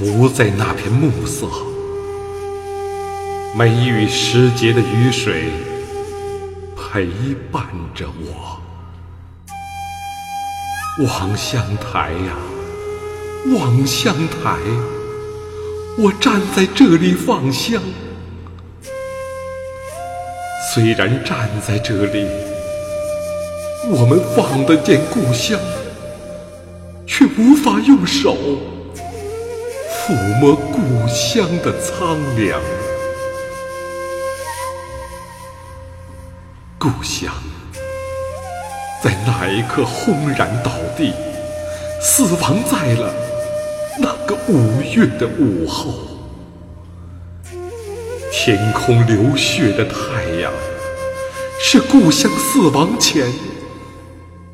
伏在那片暮色，梅雨时节的雨水陪伴着我。望乡台呀，望乡台，我站在这里望乡。虽然站在这里，我们望得见故乡，却无法用手抚摸故乡的苍凉。故乡在那一刻轰然倒地，死亡在了那个五月的午后。天空流血的太阳，是故乡死亡前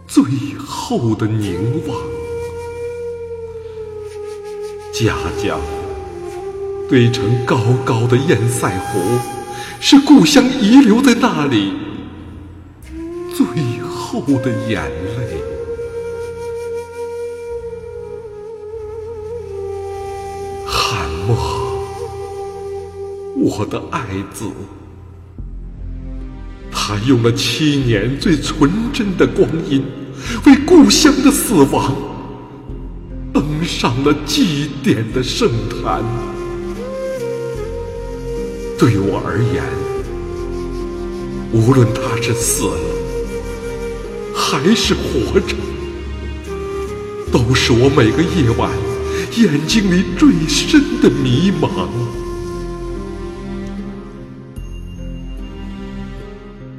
最后的凝望。家家堆成高高的堰塞湖，是故乡遗留在那里最后的眼泪。汉末，我的爱子，他用了七年最纯真的光阴，为故乡的死亡。登上了祭奠的圣坛。对我而言，无论他是死了还是活着，都是我每个夜晚眼睛里最深的迷茫。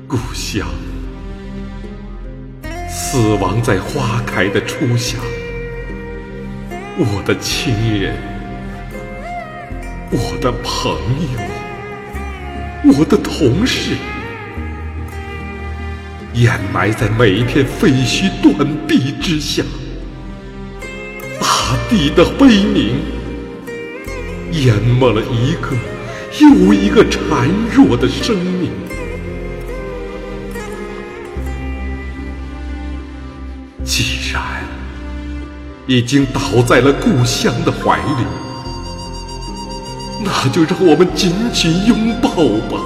故乡，死亡在花开的初夏。我的亲人，我的朋友，我的同事，掩埋在每一片废墟断壁之下，大地的悲鸣淹没了一个又一个孱弱的生命。既然已经倒在了故乡的怀里，那就让我们紧紧拥抱吧。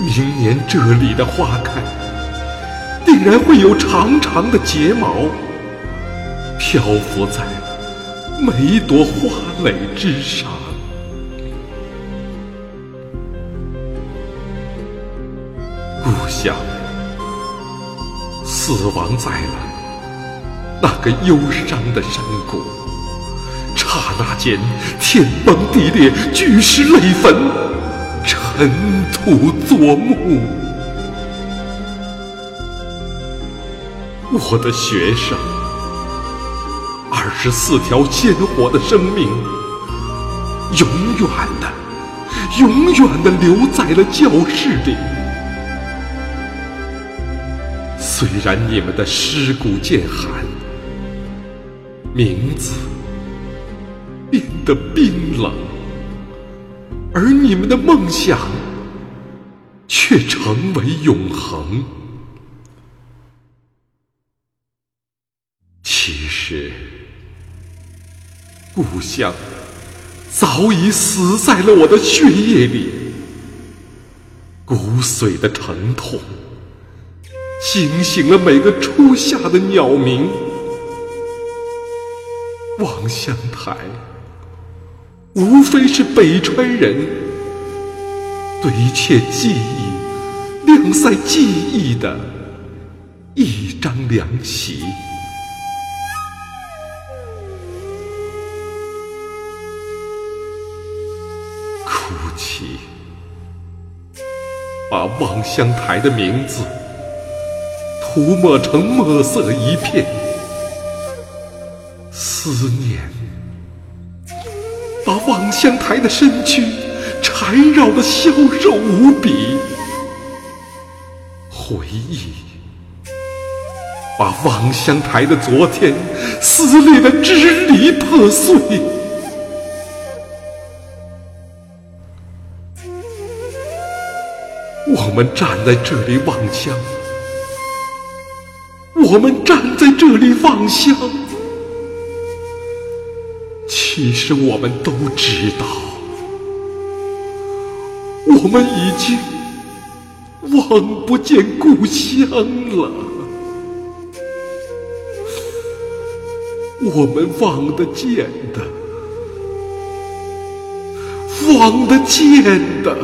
明年这里的花开，定然会有长长的睫毛漂浮在每一朵花蕾之上。故乡，死亡在了。个忧伤的山谷，刹那间天崩地裂，巨石垒坟，尘土作墓。我的学生，二十四条鲜活的生命，永远的、永远的留在了教室里。虽然你们的尸骨渐寒。名字变得冰冷，而你们的梦想却成为永恒。其实，故乡早已死在了我的血液里，骨髓的疼痛惊醒了每个初夏的鸟鸣。望乡台，无非是北川人对一切记忆、晾晒记忆的一张凉席。哭泣，把望乡台的名字涂抹成墨色一片。思念，把望乡台的身躯缠绕的消瘦无比；回忆，把望乡台的昨天撕裂的支离破碎。我们站在这里望乡，我们站在这里望乡。其实我们都知道，我们已经望不见故乡了。我们望得见的，望得见的，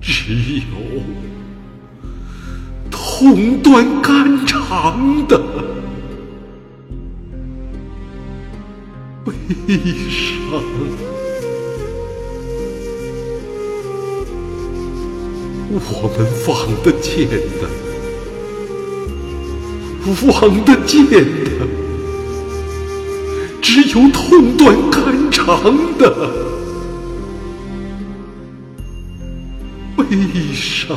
只有痛断肝肠的。悲伤，我们望得见的，望得见的，只有痛断肝肠的。悲伤。